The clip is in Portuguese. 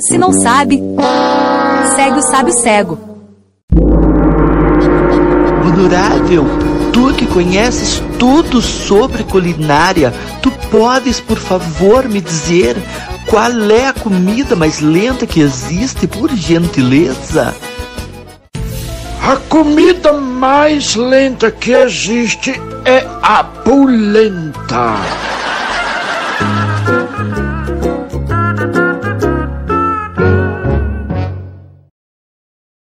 Se não sabe, segue o sábio cego. Honorável, tu que conheces tudo sobre culinária, tu podes, por favor, me dizer qual é a comida mais lenta que existe, por gentileza? A comida mais lenta que existe é a polenta.